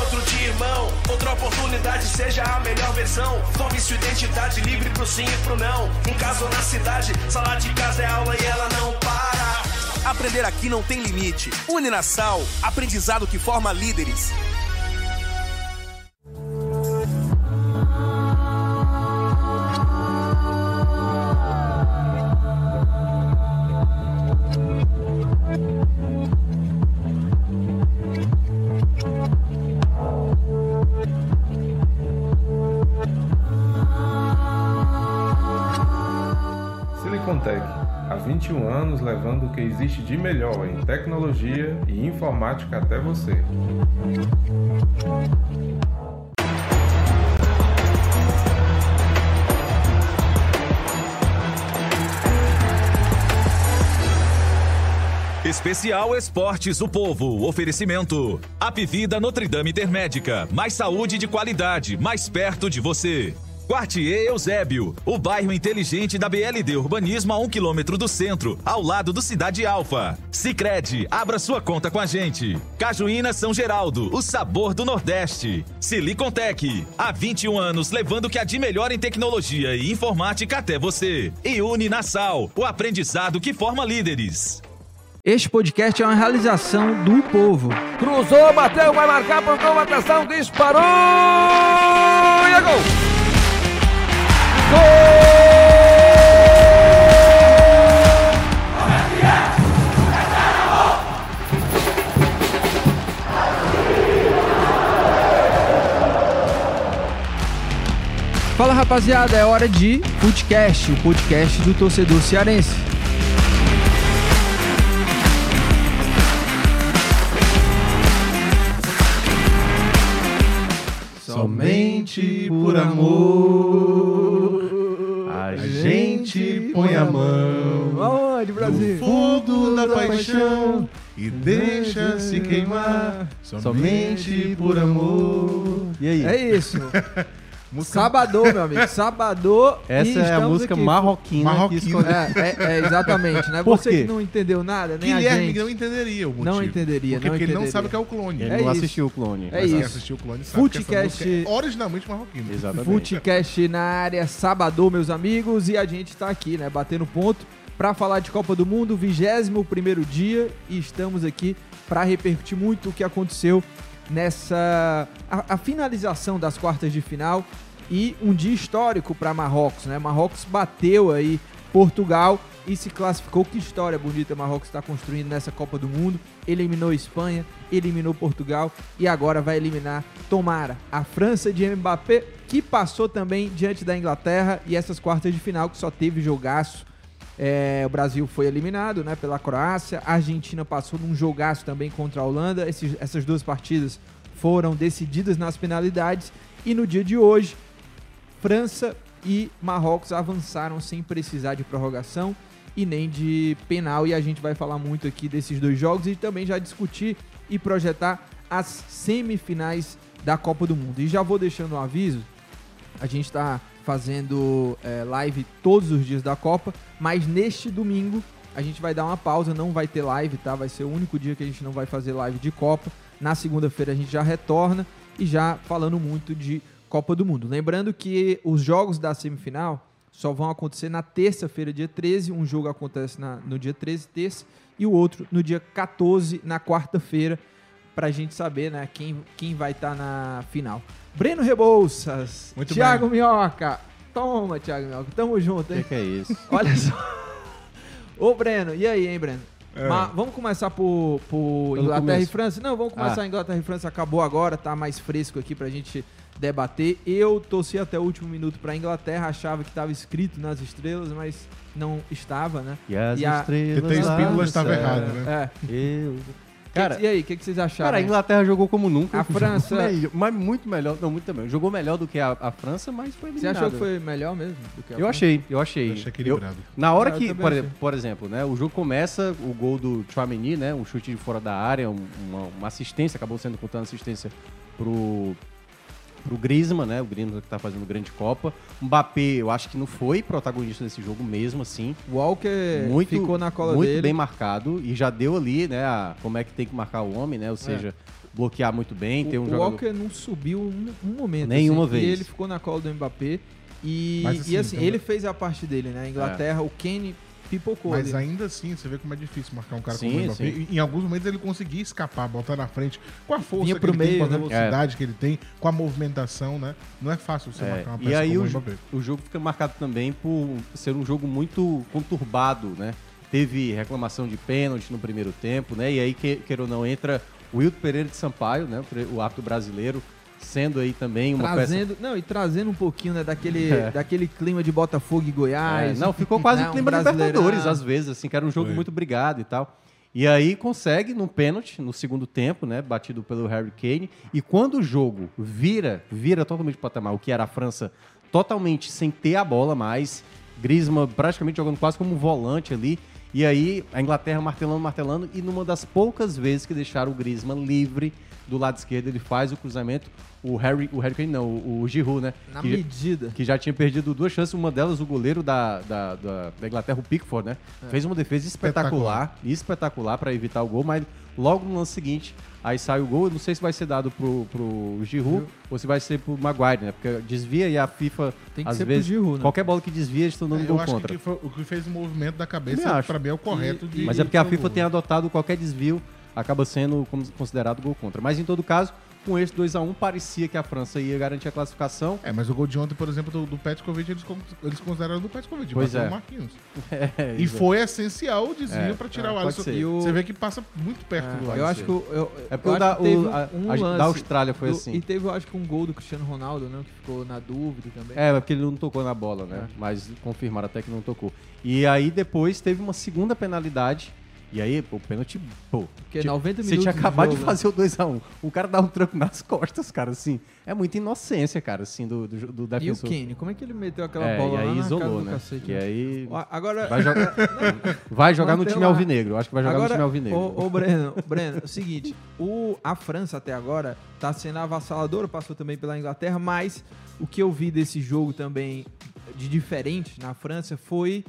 Outro dia, irmão. Outra oportunidade, seja a melhor versão. Forme sua identidade livre pro sim e pro não. Em casa ou na cidade, sala de casa é aula e ela não para. Aprender aqui não tem limite. Uninasal, aprendizado que forma líderes. Que existe de melhor em tecnologia e informática até você. Especial Esportes o Povo. Oferecimento. Apivida Notre Dame Intermédica. Mais saúde de qualidade, mais perto de você. Quartier Eusébio, o bairro inteligente da BLD Urbanismo a um quilômetro do centro, ao lado do Cidade Alfa. Sicredi, abra sua conta com a gente. Cajuína São Geraldo, o sabor do Nordeste. Silicontech, há 21 anos levando o que há de melhor em tecnologia e informática até você. E Uninasal, o aprendizado que forma líderes. Este podcast é uma realização do povo. Cruzou, bateu, vai marcar, pontou, atenção, disparou! E é gol! Fala rapaziada, é hora de podcast, o podcast do torcedor cearense. Somente por amor gente põe a mão Aonde, Brasil? no fundo da paixão e deixa se queimar somente por amor. E aí? É isso. Sabador, meu amigo. Sabador. Essa e é a música aqui. marroquina, Marroquina. que. É, é, é, exatamente, né? Por Você quê? que não entendeu nada, nem a Guilherme gente. não entenderia o motivo. Não entenderia, Porque, não porque ele não sabe o que é o clone. Ele É não isso. assistiu o clone. É quem isso. assistiu o clone sabe que essa Footcast- música é originalmente marroquina. Exatamente. Footcast na área, Sabador, meus amigos, e a gente tá aqui, né, batendo ponto pra falar de Copa do Mundo, 21 primeiro dia, e estamos aqui pra repercutir muito o que aconteceu nessa a, a finalização das quartas de final e um dia histórico para Marrocos, né? Marrocos bateu aí Portugal e se classificou. Que história bonita Marrocos está construindo nessa Copa do Mundo. Eliminou Espanha, eliminou Portugal e agora vai eliminar, tomara, a França de Mbappé, que passou também diante da Inglaterra e essas quartas de final que só teve jogaço. É, o Brasil foi eliminado né, pela Croácia. A Argentina passou num jogaço também contra a Holanda. Esses- essas duas partidas foram decididas nas penalidades. E no dia de hoje, França e Marrocos avançaram sem precisar de prorrogação e nem de penal. E a gente vai falar muito aqui desses dois jogos e também já discutir e projetar as semifinais da Copa do Mundo. E já vou deixando um aviso: a gente está fazendo é, live todos os dias da Copa, mas neste domingo a gente vai dar uma pausa, não vai ter live, tá? Vai ser o único dia que a gente não vai fazer live de Copa. Na segunda-feira a gente já retorna e já falando muito de Copa do Mundo. Lembrando que os jogos da semifinal só vão acontecer na terça-feira, dia 13. Um jogo acontece na- no dia 13, terça, e o outro no dia 14, na quarta-feira, pra gente saber né, quem, quem vai estar na final. Breno Rebouças, Muito Thiago Minhoca. Toma, Thiago Minhoca. Tamo junto, hein? Que que é isso? Olha só. Ô, Breno, e aí, hein, Breno? É. Ma- vamos começar por, por Inglaterra começo. e França? Não, vamos começar Ah. Inglaterra e França. Acabou agora, tá mais fresco aqui pra gente debater. Eu torci até o último minuto pra Inglaterra, achava que tava escrito nas estrelas, mas não estava, né? E as a- estrelas lá Espíndola no estava errado, né? É. Eu... Cara, e aí, o que, que vocês acharam? Cara, a? Inglaterra jogou como nunca. A França- melhor, mas muito melhor. Não, muito também. Jogou melhor do que a, a França, mas foi Você eliminado. achou que foi melhor mesmo? do que a Eu França? achei, eu achei. Eu achei equilibrado. na hora Ah, eu que, por, por exemplo, né, o jogo começa, o gol do Chouameni, né, um chute de fora da área, um- uma, uma assistência, acabou sendo contando assistência pro pro Griezmann, né, o Griezmann que tá fazendo grande Copa. Mbappé, eu acho que não foi protagonista desse jogo mesmo, assim. Walker Muito, ficou na cola muito dele. bem marcado e já deu ali, né, a, como é que tem que marcar o homem, né, ou seja, bloquear muito bem, ter um o jogador... Walker não subiu um, um momento. Nenhuma assim, vez. E ele ficou na cola do Mbappé. E, Mas, e assim, assim, também- ele fez a parte dele, né? A Inglaterra, o Kane pipocou Mas ali. ainda assim, você vê como é difícil marcar um cara Sim, como o Mbappé. sim. Em- alguns momentos ele conseguia escapar, botar na frente, com a força Vinha que ele tem, meio, com a né? velocidade que ele tem, com a movimentação, né? Não é fácil você É, marcar uma peça e aí como o, Mbappé. o jogo fica marcado também por ser um jogo muito conturbado, né? Teve reclamação de pênalti no primeiro tempo, né? E aí, que, queira ou não, entra o Wilton Pereira de Sampaio, né? O árbitro brasileiro, sendo aí também uma Trazendo, não, e trazendo um pouquinho, né, daquele, É. daquele clima de Botafogo e peça... Goiás. É, não, ficou quase né, o um clima de. Libertadores, às vezes, assim, que era um jogo Foi. muito brigado e tal. E aí consegue num pênalti no segundo tempo, né? Batido pelo Harry Kane. E quando o jogo vira, vira totalmente de patamar, o que era a França totalmente sem ter a bola mais, Griezmann praticamente jogando quase como um volante ali. E aí a Inglaterra martelando, martelando. E numa das poucas vezes que deixaram o Griezmann livre do lado esquerdo, ele faz o cruzamento. O Harry, o Harry Kane não, o, o Giroud, né? Na que, medida. que já tinha perdido duas chances, uma delas o goleiro da, da, da, da Inglaterra, o Pickford, né? É. Fez uma defesa espetacular, espetacular para evitar o gol, mas logo no lance seguinte, aí sai o gol, eu não sei se vai ser dado pro, pro Giroud ou se vai ser pro Maguire, né? Porque desvia e a FIFA, Tem que às ser pro vezes, Giroud, né? qualquer bola que desvia, eles estão dando É, gol eu acho contra. que foi- o que fez o movimento da cabeça, acho. pra mim, é o correto de. Mas é porque a FIFA tem adotado qualquer desvio, acaba sendo considerado gol contra. Mas em todo caso, com esse 2x1, parecia que a França ia garantir a classificação. É, mas o gol de ontem, por exemplo, do, do Petkovic, eles, eles consideraram do Petkovic, Pois bateu é. o Marquinhos. É, E foi essencial o desvio É, pra tirar é, o Alisson. ser. O- Você vê que passa muito perto do É, Alisson. eu acho que eu, É porque eu da- o- a- um a- da lance Austrália foi do- assim. E teve, eu acho que um gol do Cristiano Ronaldo, né? Que ficou na dúvida também. É, porque ele não tocou na bola, né? É. Mas confirmaram até que não tocou. E aí depois teve uma segunda penalidade. E aí, pô, o pênalti, pô. Porque tinha- 90 Você minutos tinha de acabado de né? fazer o 2x1. O cara dá um tranco nas costas, cara, assim. É muita inocência, cara, assim, do, do, do E o defensor. Kane, como é que ele meteu aquela É, bola e lá aí na cara isolou, né? cacete? E aí. Ó, Agora, Vai jogar, vai jogar no time lá. alvinegro. Acho que vai jogar agora, no time alvinegro. Ô, ô Breno, Breno, é o seguinte, o, a França até agora tá sendo avassaladora, passou também pela Inglaterra, mas o que eu vi desse jogo também de diferente na França foi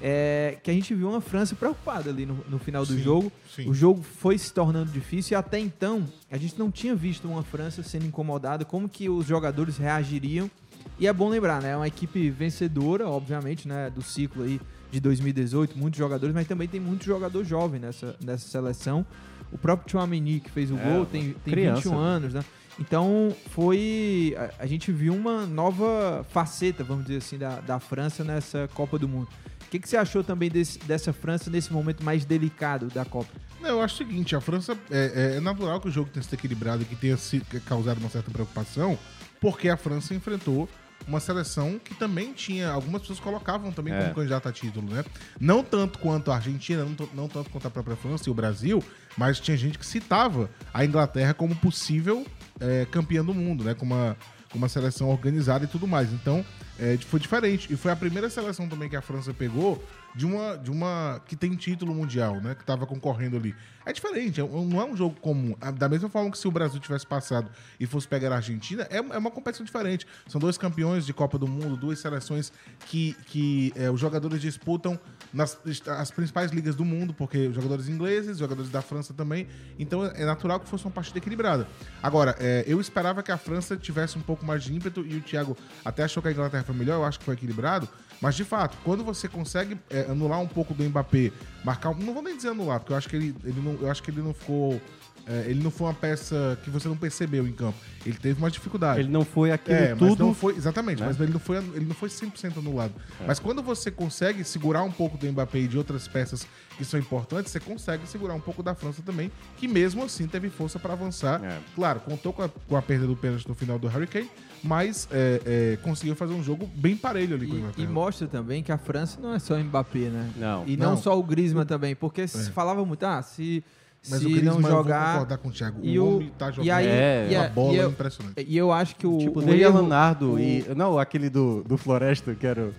é, que a gente viu uma França preocupada ali no, no final do Sim, jogo. sim. O jogo foi se tornando difícil e até então a gente não tinha visto uma França sendo incomodada, como que os jogadores reagiriam. E é bom lembrar, né? É uma equipe vencedora, obviamente, né? Do ciclo aí de 2018, muitos jogadores, mas também tem muito jogador jovem nessa, nessa seleção. O próprio Chouameni, que fez o É, gol, tem, tem criança. 21 anos, né? Então, foi... A, a gente viu uma nova faceta, vamos dizer assim, da, da França nessa Copa do Mundo. O que, que você achou também desse- dessa França nesse momento mais delicado da Copa? Não, eu acho o seguinte, a França é, é- é natural que o jogo tenha sido equilibrado e que tenha se, que causado uma certa preocupação, porque a França enfrentou uma seleção que também tinha. Algumas pessoas colocavam também É. como candidato a título, né? Não tanto quanto a Argentina, não, não tanto quanto a própria França e o Brasil, mas tinha gente que citava a Inglaterra como possível é, campeã do mundo, né? Com uma, uma seleção organizada e tudo mais. Então, é, foi diferente. E foi a primeira seleção também que a França pegou de uma, de uma que tem título mundial, né? Que tava concorrendo ali. É diferente, é não é um jogo comum. Da mesma forma que se o Brasil tivesse passado e fosse pegar a Argentina, é, é uma competição diferente. São dois campeões de Copa do Mundo, duas seleções que, que é, os jogadores disputam nas as principais ligas do mundo, porque jogadores ingleses, jogadores da França também. Então é natural que fosse uma partida equilibrada. Agora, é, eu esperava que a França tivesse um pouco mais de ímpeto e o Thiago até achou que a Inglaterra foi melhor, eu acho que foi equilibrado. Mas de fato, quando você consegue é, anular um pouco do Mbappé, marcar, não vou nem dizer anular, porque eu acho que ele, ele não, eu acho que ele não ficou é, ele não foi uma peça que você não percebeu em campo. Ele teve uma dificuldade. Ele não foi aquilo é, mas tudo. não foi, exatamente, né? mas ele não foi, ele não foi 100% anulado. É. Mas quando você consegue segurar um pouco do Mbappé e de outras peças que são importantes, você consegue segurar um pouco da França também, que mesmo assim teve força para avançar. É. Claro, contou com a, com a perda do pênalti no final do Hurricane, mas é, é, conseguiu fazer um jogo bem parelho ali com o E, Inglaterra. e mostra também que a França não é só Mbappé, né? Não. E não, Não. só o Griezmann também, porque se falava muito, ah, se, Mas se o Griezmann, não eu vou jogar... com o Thiago, e o homem tá jogando E aí, É, uma a- bola e eu, impressionante. E eu acho que o, Tipo, o dele erro- Leonardo o- e. Não, aquele do, do Floresta, que era, o-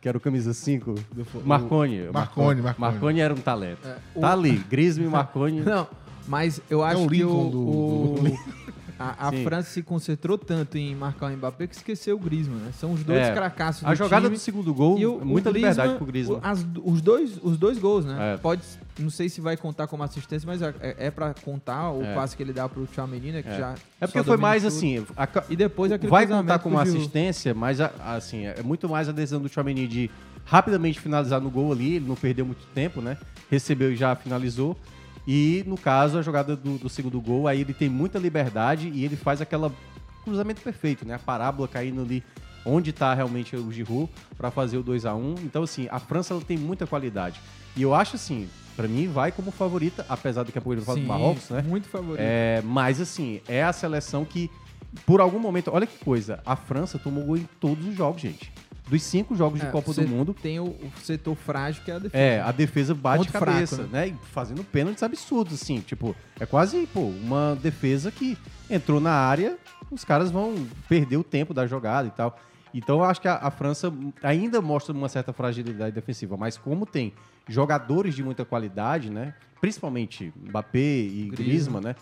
que era o camisa 5. o- Marconi. Marconi, Marconi. Marconi era um talento. É, o- Tá ali, Griezmann e Marconi. Não, mas eu acho É o que o, do- o- do- a, a. França se concentrou tanto em marcar o Mbappé que esqueceu o Griezmann, né? São os dois É. cracassos do A jogada time. do segundo gol, E o- muita o liberdade pro Griezmann. as- os, dois, os dois gols, né? É. Pode, não sei se vai contar como assistência, mas é, é pra contar o É. passe que ele dá pro Tchouameni, né? Que É. já É porque foi mais tudo. assim. a- E depois aquele vai contar como assistência, mas a- assim, é muito mais a decisão do Chouameni de rapidamente finalizar no gol ali, ele não perdeu muito tempo, né? Recebeu e já finalizou. E no caso, a jogada do, do segundo gol, aí ele tem muita liberdade e ele faz aquela cruzamento perfeito, né? A parábola caindo ali onde tá realmente o Giroud para fazer o 2 a 1 Então, assim, a França ela tem muita qualidade. E eu acho assim, pra mim vai como favorita, apesar daqui a pouco ele fala do Marrocos, né? Muito favorito. É, mas assim, é a seleção que, por algum momento, olha que coisa, a França tomou gol em todos os jogos, gente. Dos cinco jogos de É, Copa você do Mundo, Tem o, o setor frágil que é a defesa. é, a defesa bate Ponto cabeça, fraco, né? E fazendo pênaltis absurdos, assim. Tipo, é quase, pô, uma defesa que entrou na área, os caras vão perder o tempo da jogada e tal. Então eu acho que a, a França ainda mostra uma certa fragilidade defensiva, mas como tem jogadores de muita qualidade, né? Principalmente Mbappé e Griezmann. Griezmann, né?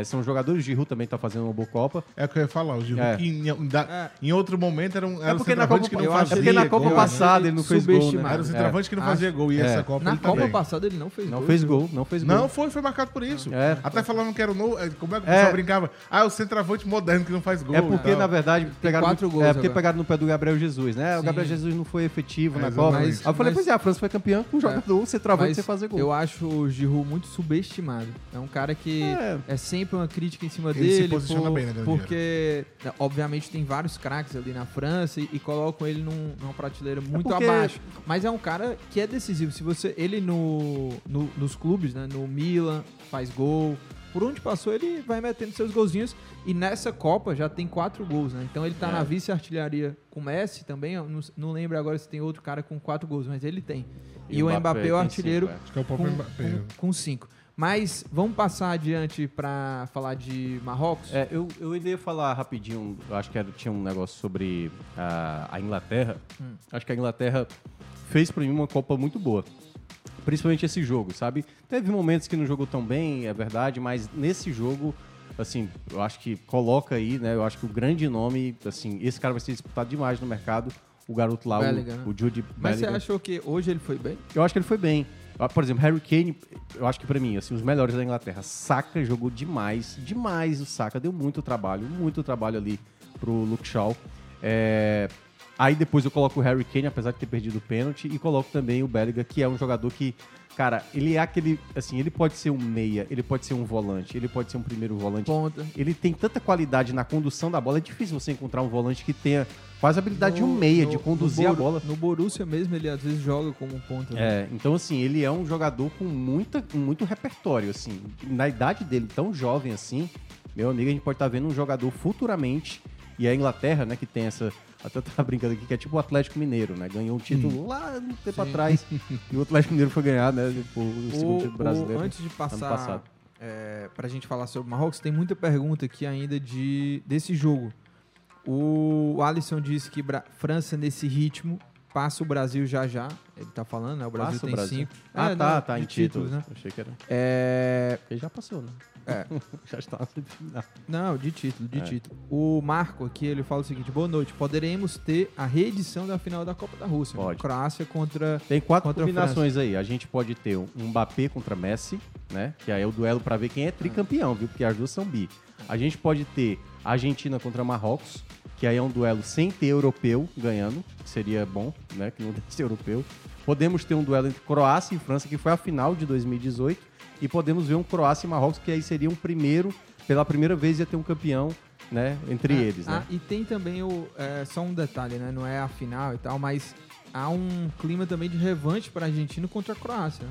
É, são jogadores, o Giroud também tá fazendo uma boa Copa. É o que eu ia falar, o Giroud, É. que em, em da- em outro momento era um, era É porque na centroavante Copa, que não fazia. é porque na Copa eu passada achei ele não fez gol, né? subestimado. Era o centroavante que não Acho- fazia gol, e é. essa Copa Na ele Copa também. passada ele não fez Não gol. fez gol, não fez gol. Não, foi, foi marcado por isso. É. Até falavam que era o novo. é, Como é que o É. pessoal brincava? Ah, o centroavante moderno que não faz gol. É porque, na verdade, pegaram, quatro no, gols é porque pegaram no pé do Gabriel Jesus, né? O. Gabriel Jesus não foi efetivo É, na Copa. Aí eu falei, pois é, a França foi campeã com um jogador, Mas sem fazer gol. eu acho o Giroud muito subestimado. É um cara que É. é, sempre uma crítica em cima Ele se dele. posiciona por- bem na grande porque, né, obviamente, tem vários craques ali na França e, e colocam ele num- numa prateleira muito porque- abaixo. Mas é um cara que é decisivo. Se você ele no, no- nos clubes, né, no Milan, faz gol. Por onde passou, ele vai metendo seus golzinhos. E nessa Copa já tem quatro gols, né? Então ele tá É. na vice-artilharia com o Messi também. Não, não lembro agora se tem outro cara com quatro gols, mas ele tem. E, o Mbappé, é o artilheiro cinco, é. Acho que é o com, Mbappé. com, com cinco. Mas vamos passar adiante pra falar de Marrocos? É, eu, eu ia falar rapidinho, eu acho que era- tinha um negócio sobre a, a Inglaterra. Hum. Acho que a Inglaterra fez pra mim uma Copa muito boa. Principalmente esse jogo, sabe? Teve momentos que não jogou tão bem, é verdade, mas nesse jogo, assim, eu acho que coloca aí, né? Eu acho que o grande nome, assim, esse cara vai ser disputado demais no mercado. O garoto lá, Bellingham, né? o, o Jude Mas você achou que hoje ele foi bem? Eu acho que ele foi bem. Ah, Por exemplo, Harry Kane, eu acho que pra mim, assim, os melhores da Inglaterra. Saka jogou demais, demais o Saka. Deu muito trabalho, muito trabalho ali pro Luke Shaw. É, Aí depois eu coloco o Harry Kane, apesar de ter perdido o pênalti, e coloco também o Bellingham, que é um jogador que, cara, ele é aquele, assim, ele pode ser um meia, ele pode ser um volante, ele pode ser um primeiro volante. Ponta. Ele tem tanta qualidade na condução da bola, é difícil você encontrar um volante que tenha quase a habilidade de um No- meia, no- de conduzir no a bola. No Borussia mesmo, ele às vezes joga como ponta. né? É, então assim, ele é um jogador com muita, com muito repertório, assim. Na idade dele, tão jovem assim, meu amigo, a gente pode estar vendo um jogador futuramente, e a Inglaterra, né, que tem essa, Até tava brincando aqui que é tipo o Atlético Mineiro, né? Ganhou um título Hum. lá um tempo Sim. atrás. e o Atlético Mineiro foi ganhar, né? Tipo, o segundo O- título o- brasileiro. antes de passar é, pra gente falar sobre o Marrocos, tem muita pergunta aqui ainda de, desse jogo. O Alisson disse que Bra- França, nesse ritmo, passa o Brasil já já. Ele tá falando, né? O Brasil Passa o tem Brasil? cinco. Ah, É, tá, não, tá, em títulos. né? Achei que era. É... Ele já passou, né? É. já semifinal. Não, de título, de É. título. O Marco aqui, ele fala o seguinte: boa noite. Poderemos ter a reedição da final da Copa da Rússia. né? Pode. Croácia contra. Tem quatro contra a combinações aí. A gente pode ter um Mbappé contra Messi, né? Que aí é o duelo pra ver quem é tricampeão, viu? Porque as duas são bi. A gente pode ter Argentina contra Marrocos, que aí é um duelo sem ter europeu ganhando, que seria bom, né? Que não deve ser europeu. Podemos ter um duelo entre Croácia e França, que foi a final de 2018. E podemos ver um Croácia e Marrocos, que aí seria um primeiro, pela primeira vez ia ter um campeão, né? Entre Ah, eles, né? ah, e tem também o. é, só um detalhe, né? Não é a final e tal, mas há um clima também de revanche para a Argentina contra a Croácia.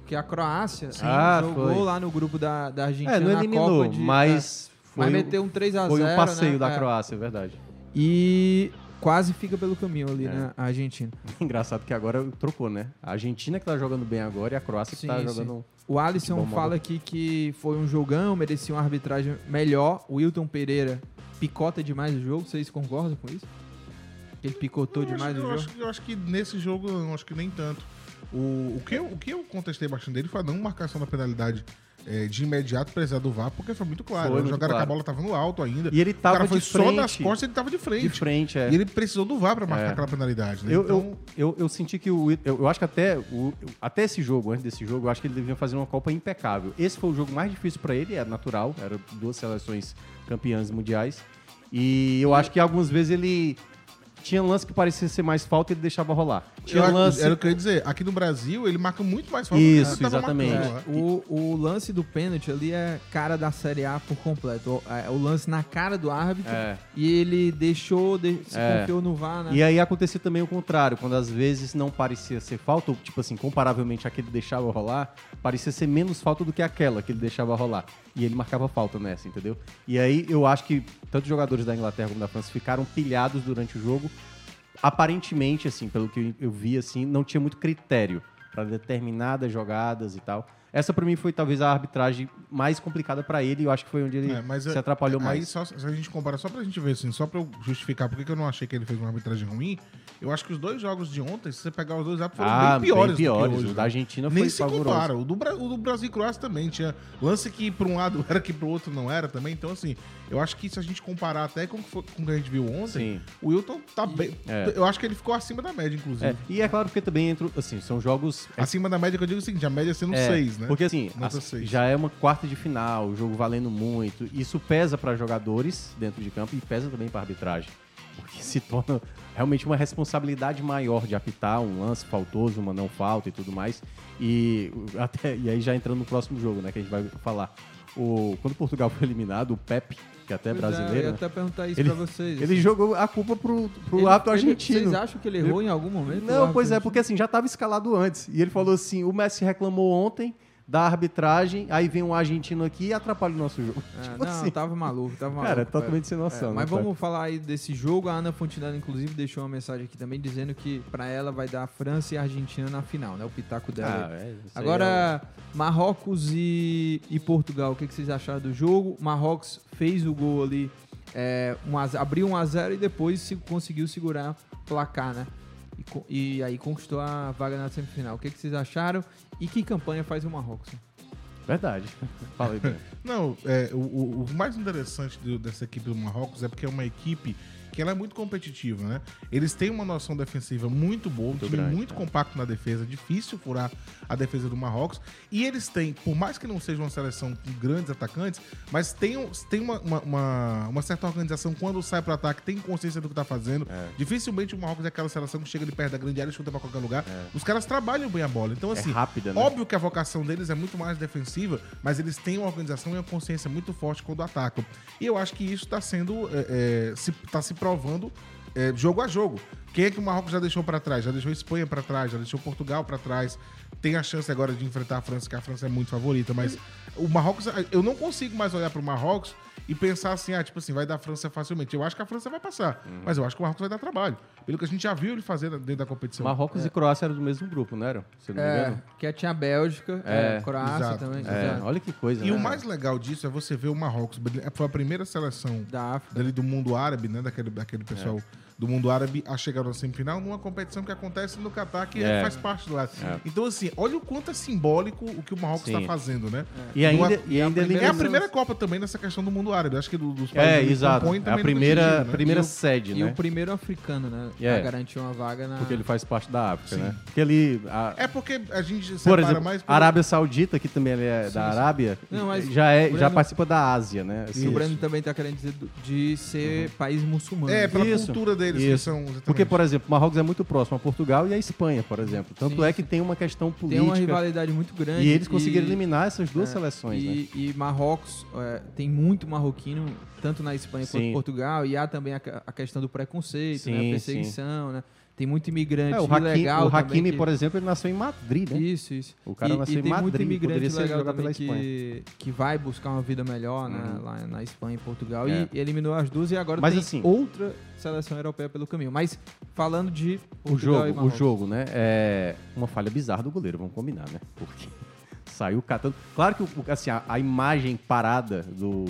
Porque a Croácia sim, Ah, jogou foi. lá no grupo da, da Argentina É, não na eliminou, Copa de. mas é, foi vai o- meter um 3x0. Foi um passeio né? da É. Croácia, é verdade. E quase fica pelo caminho ali, É. né? A Argentina. Engraçado que agora trocou, né? A Argentina que tá jogando bem agora e a Croácia que Sim, tá sim. jogando. O Alisson fala aqui que foi um jogão, merecia uma arbitragem melhor. O Wilton Pereira picota demais o jogo. Vocês concordam com isso? Ele picotou Eu demais acho, o eu, jogo? acho, eu acho que nesse jogo, eu acho que nem tanto. O, o, que, eu, o que eu contestei bastante dele foi a não marcação da penalidade é, de imediato, apesar do VAR, porque foi muito claro. Foi muito jogada claro. que a bola tava no alto ainda. E ele o tava cara foi de só frente. costas, ele tava de frente. De frente, é. E ele precisou do VAR pra marcar É. aquela penalidade, né? Eu, então, eu, eu, eu senti que o. Eu, eu acho que até, o, até esse jogo, antes desse jogo, eu acho que ele devia fazer uma Copa impecável. Esse foi o jogo mais difícil pra ele, é natural. Eram duas seleções campeãs mundiais. E eu acho que algumas vezes ele. Tinha lance que parecia ser mais falta e ele deixava rolar. Tinha eu, lance. Era o que eu ia dizer. Aqui no Brasil, ele marca muito mais falta Isso, exatamente. marcando lá. O, o lance do pênalti ali é cara da Série A por completo. O, é, o lance na cara do árbitro É. e ele deixou, de- se É. confiou no VAR, né? E aí acontecia também o contrário, quando às vezes não parecia ser falta, ou tipo assim, comparavelmente a que ele deixava rolar, parecia ser menos falta do que aquela que ele deixava rolar. E ele marcava falta nessa, entendeu? E aí eu acho que tanto os jogadores da Inglaterra como da França ficaram pilhados durante o jogo. Aparentemente, assim, pelo que eu vi, assim, não tinha muito critério para determinadas jogadas e tal. Essa pra mim foi talvez a arbitragem mais complicada pra ele e eu acho que foi onde ele É, mas se atrapalhou aí mais. Só, se a gente compara, só pra gente ver, assim, só pra eu justificar por que que eu não achei que ele fez uma arbitragem ruim, eu acho que os dois jogos de ontem, se você pegar os dois árbitros, foram Ah, bem piores, bem piores. hoje. O da né? Argentina Nem foi se pavoroso. compara. O do, Bra- o do Brasil e Croácia também tinha lance que pra um lado era que pro outro não era também. Então, assim, eu acho que se a gente comparar até com, o que foi- com o que a gente viu ontem, Sim. o Wilton tá bem. É. Eu acho que ele ficou acima da média, inclusive. É, e é claro porque também entra, assim, são jogos Acima da média que eu digo o seguinte, a média sendo É, 6, né? Porque assim, seis. já é uma quarta de final, o jogo valendo muito. Isso pesa para jogadores dentro de campo e pesa também para arbitragem. Porque se torna realmente uma responsabilidade maior de apitar um lance faltoso, uma não falta e tudo mais. E, até, e aí já entrando no próximo jogo, né, que a gente vai falar. O, quando Portugal foi eliminado, o Pepe, que até é Pois é, eu brasileiro, ia né, até perguntar isso ele, pra vocês, Ele assim. jogou a culpa pro, pro Ele- árbitro ele- argentino. Vocês acham que ele errou em algum momento? Não, pois é, argentino? porque assim, já estava escalado antes. E ele falou assim: o Messi reclamou ontem da arbitragem, aí vem um argentino aqui e atrapalha o nosso jogo. É, Tipo não, assim. tava maluco, tava maluco. Cara, é totalmente é. sem noção, É, né, mas cara? vamos falar aí desse jogo. A Ana Fontinelli, inclusive, deixou uma mensagem aqui também dizendo que pra ela vai dar França e Argentina na final, né? O pitaco dela. Ah, é, Agora, Marrocos e, e Portugal, o que, que vocês acharam do jogo? Marrocos fez o gol ali, é, um a- abriu 1 a 0 e depois se, conseguiu segurar o placar, né? E, e aí conquistou a vaga na semifinal. O que, que vocês acharam? E que campanha faz o Marrocos? Verdade. Fala aí. Não, é, o, o- o mais interessante do- dessa equipe do Marrocos é porque é uma equipe que ela é muito competitiva, né? Eles têm uma noção defensiva muito boa, um time grande, muito é. compacto na defesa, difícil furar a defesa do Marrocos. E eles têm, por mais que não seja uma seleção com grandes atacantes, mas tem, tem uma, uma, uma- certa organização quando sai pro ataque, tem consciência do que tá fazendo. É. Dificilmente o Marrocos é aquela seleção que chega de perto da grande área e chuta pra qualquer lugar. Os caras trabalham bem a bola. Então, É assim, rápida, né? óbvio que a vocação deles é muito mais defensiva, mas eles têm uma organização e uma consciência muito forte quando atacam. E eu acho que isso está sendo. É, é, se, tá se provando é, jogo a jogo. Quem é que o Marrocos já deixou para trás? Já deixou Espanha para trás, já deixou Portugal para trás. tem a chance agora de enfrentar a França, que a França é muito favorita, mas o Marrocos, eu não consigo mais olhar pro Marrocos e pensar assim, ah, tipo assim, vai dar a França facilmente. Eu acho que a França vai passar, Uhum. mas eu acho que o Marrocos vai dar trabalho. Pelo que a gente já viu ele fazer dentro da competição. Marrocos e Croácia eram do mesmo grupo, não eram? Se eu não me É, engano. que tinha a Bélgica, É, é, Croácia exato, também. É, exato. olha que coisa, E né? o mais legal disso é você ver o Marrocos. Foi a primeira seleção da África. dali do mundo árabe, né? Daquele, daquele pessoal É. do mundo árabe a chegar na semifinal numa competição que acontece no Catar, que É. faz parte do lá. É. Então, assim, olha o quanto é simbólico o que o Marrocos está fazendo, né? E ainda- e ainda é a elimina- primeira Copa também nessa questão do mundo árabe. Acho que do- dos É, países que exato. compõem É a primeira- tido, né? primeira E o- sede, e né? o primeiro africano, né? É. A garantir uma vaga na. Porque ele faz parte da África, Sim. né? Porque ele... a- É porque a gente Por separa exemplo, mais... a Arábia Saudita, que também é Sim, da sim. Arábia, Não, mas já, é, o já Breno- participa da Ásia, né? E Assim, o Breno também tá querendo dizer de ser país muçulmano. É, pela Isso, cultura deles, que isso. são... exatamente. Porque, por exemplo, Marrocos é muito próximo a Portugal e a Espanha, por exemplo. Tanto Sim, é que tem uma questão Tem política. uma rivalidade muito grande. E eles conseguiram eliminar essas duas é, seleções, né? e, e Marrocos é, tem muito marroquino, tanto na Espanha quanto Sim. em Portugal, e há também a, a questão do preconceito, né, Sim, a perseguição, né? Tem muito imigrante É, o Hakimi, ilegal o também Hakimi, que- por exemplo, ele nasceu em Madrid, né? Isso, isso. O cara e, nasceu e em tem muito Madrid, imigrante poderia ser legal jogar também pela Espanha. que, que vai buscar uma vida melhor né, Uhum. lá na Espanha e Portugal É. e, eliminou as duas e agora Mas tem assim- outra seleção europeia pelo caminho. Mas falando de O Portugal e jogo, o jogo, né? É uma falha bizarra do goleiro, vamos combinar, né? Porque saiu catando. Claro que o- assim, a, a imagem parada do,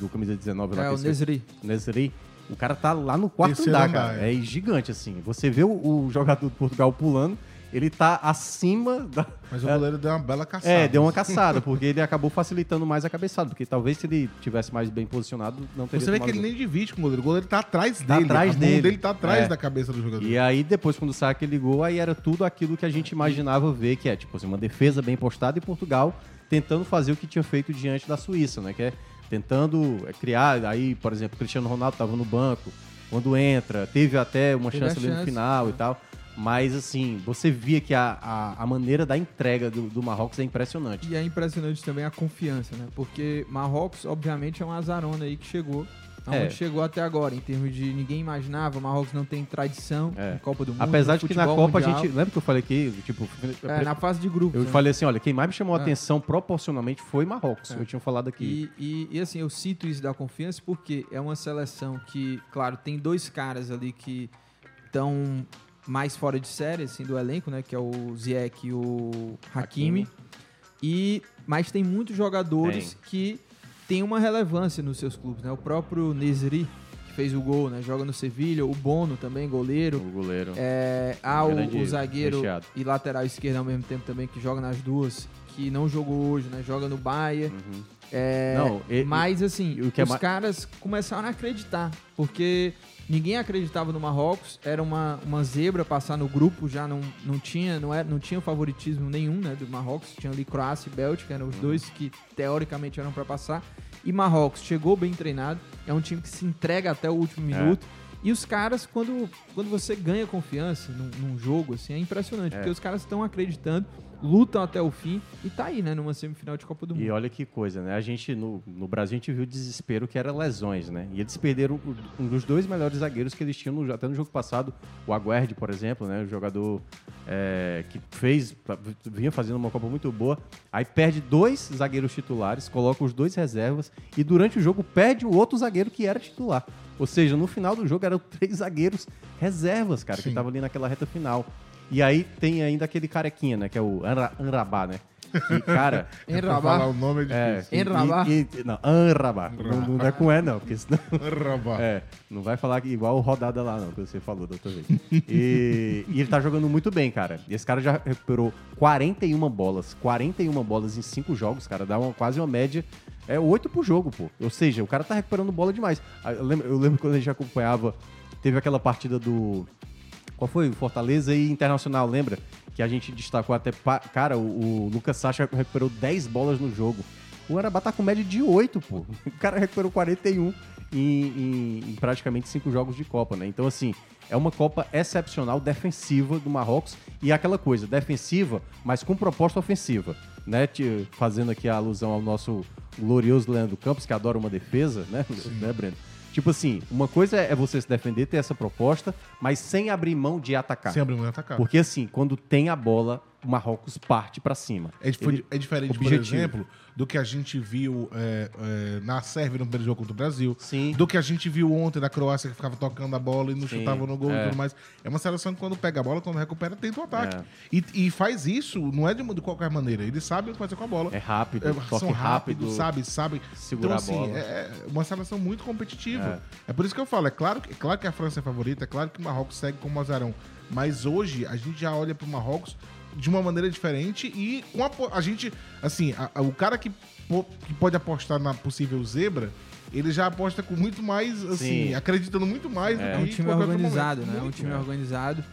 do camisa 19 lá É, o Nesri. Nesri, o cara tá lá no quarto Terceiro andar, andar, cara. é. É gigante, assim. Você vê o, o jogador do Portugal pulando, ele tá acima da. Mas o é, goleiro deu uma bela caçada. É, deu uma caçada, porque ele acabou facilitando mais a cabeçada. Porque talvez se ele tivesse mais bem posicionado, não teria Você vê que ele gol. nem divide com o goleiro. O goleiro tá atrás Tá dele. atrás dele. dele tá atrás É. da cabeça do jogador. E aí, depois, quando sai aquele gol, aí era tudo aquilo que a gente imaginava ver, que é, tipo assim, uma defesa bem postada e Portugal tentando fazer o que tinha feito diante da Suíça, né? Que é tentando é, criar, aí, por exemplo, o Cristiano Ronaldo tava no banco, quando entra, teve até uma Teve chance ali no chance, final é. e tal. Mas, assim, você via que a, a, a maneira da entrega do, do Marrocos é impressionante. E é impressionante também a confiança, né? Porque Marrocos, obviamente, é um azarona aí que chegou. Aonde É. chegou até agora, em termos de ninguém imaginava, Marrocos não tem tradição É. em Copa do Mundo. Apesar de que na Copa a mundial. gente. Lembra que eu falei aqui? Tipo, É, na fase de grupos. eu né? falei assim: olha, quem mais me chamou a É. atenção proporcionalmente foi Marrocos. É. Eu tinha falado aqui. E, e, e, assim, eu cito isso da confiança porque é uma seleção que, claro, tem dois caras ali que estão mais fora de série, assim, do elenco, né? Que é o Ziyech e o Hakimi. E, mas tem muitos jogadores que têm uma relevância nos seus clubes, né? O próprio Nesri, que fez o gol, né? Joga no Sevilha. O Bono também, goleiro. O goleiro. É, há o, o zagueiro recheado. e lateral esquerdo ao mesmo tempo também, que joga nas duas, que não jogou hoje, né? Joga no Bahia. É, Não, e- mas assim, o que é os ma- caras começaram a acreditar, porque ninguém acreditava no Marrocos, era uma, uma zebra passar no grupo, já não, não tinha não, era, não tinha favoritismo nenhum né, do Marrocos, tinha ali Croácia e Bélgica, eram os Uhum. dois que teoricamente eram para passar, e Marrocos chegou bem treinado, é um time que se entrega até o último É. minuto, e os caras, quando, quando você ganha confiança num, num jogo, assim, é impressionante, É. porque os caras estão acreditando, lutam até o fim, e tá aí, né, numa semifinal de Copa do Mundo. E olha que coisa, né? A gente, no, no Brasil, a gente viu o desespero que era lesões, né? E eles perderam um dos dois melhores zagueiros que eles tinham no- até no jogo passado, o Aguerd, por exemplo, né? O jogador é, que fez, vinha fazendo uma Copa muito boa. Aí perde dois zagueiros titulares, coloca os dois reservas e durante o jogo perde o outro zagueiro que era titular. Ou seja, no final do jogo eram três zagueiros reservas, cara, que Sim. estavam ali naquela reta final. E aí tem ainda aquele carequinha, né? Que é o Anra- Anrabá, né? Que, cara, Enrabá. falar o nome é é, difícil. Enrabá. e- e- não, Anrabá. Não, não é com E, não, porque senão. Enrabá. É, não vai falar igual rodada lá, não, que você falou da outra vez. E, e ele tá jogando muito bem, cara. E esse cara já recuperou 41 bolas. 41 bolas em 5 jogos, cara. Dá uma, quase uma média. É 8 por jogo, pô. Ou seja, o cara tá recuperando bola demais. Ah, Eu lembro, eu lembro quando a gente acompanhava. Teve aquela partida do. Qual foi? Fortaleza e Internacional, lembra? Que a gente destacou até. Cara, o, o Lucas Sacha recuperou 10 bolas no jogo. O Arabá tá com média de 8, pô. O cara recuperou 41 em, em- em praticamente 5 jogos de Copa, né? Então, assim, é uma Copa excepcional defensiva do Marrocos. E é aquela coisa, defensiva, mas com proposta ofensiva. Né? Fazendo aqui a alusão ao nosso glorioso Leandro Campos, que adora uma defesa, né, né Breno? Tipo assim, uma coisa é você se defender, ter essa proposta, mas sem abrir mão de atacar. Sem abrir mão de atacar. Porque assim, quando tem a bola, o Marrocos parte pra cima. É, Ele- é diferente, por objetivo. exemplo, do que a gente viu é, é, na Sérvia no primeiro jogo contra o Brasil. Sim. Do que a gente viu ontem da Croácia, que ficava tocando a bola e não Sim, chutava no gol e é. tudo mais. É uma seleção que quando pega a bola, quando recupera, tenta o ataque. É. E, e faz isso, não é de, de qualquer maneira. Eles sabem o que fazer com a bola. É rápido, É, são rápidos, rápido, sabe? Sabe. segurar então, a assim, bola. É, é uma seleção muito competitiva. É. por isso que eu falo, é claro, que- é claro que a França é favorita, é claro que o Marrocos segue como azarão. Mas hoje a gente já olha pro Marrocos de uma maneira diferente e com a, a gente, assim, a- a- o cara que, po- que pode apostar na possível zebra, ele já aposta com muito mais, assim, Sim. acreditando muito mais É do um que em time qualquer outro organizado, né? Um Muito. time organizado.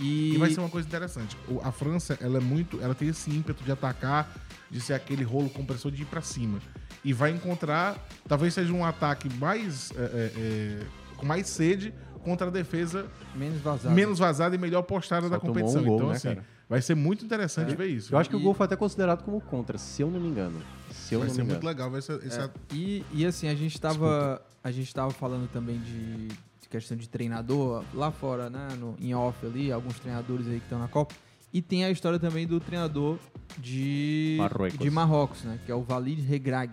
E, E vai ser uma coisa interessante. O- a França, ela é muito. Ela tem esse ímpeto de atacar, de ser aquele rolo compressor de ir pra cima. E vai encontrar. Talvez seja um ataque mais. é, é, é, com mais sede contra a defesa menos vazado. menos vazada e melhor postada Só da tomou competição. um gol, então, né, assim, cara? Vai ser muito interessante ver isso. Eu acho que o E- gol foi até considerado como contra, se eu não me engano. Se eu vai não ser me muito engano. legal ver esse, esse É, e, e assim, a gente tava. A gente tava falando também de, de questão de treinador lá fora, né? No, em off ali, alguns treinadores aí que estão na Copa. E tem a história também do treinador de Marruecos. de Marrocos, né? Que é o Walid Regrag.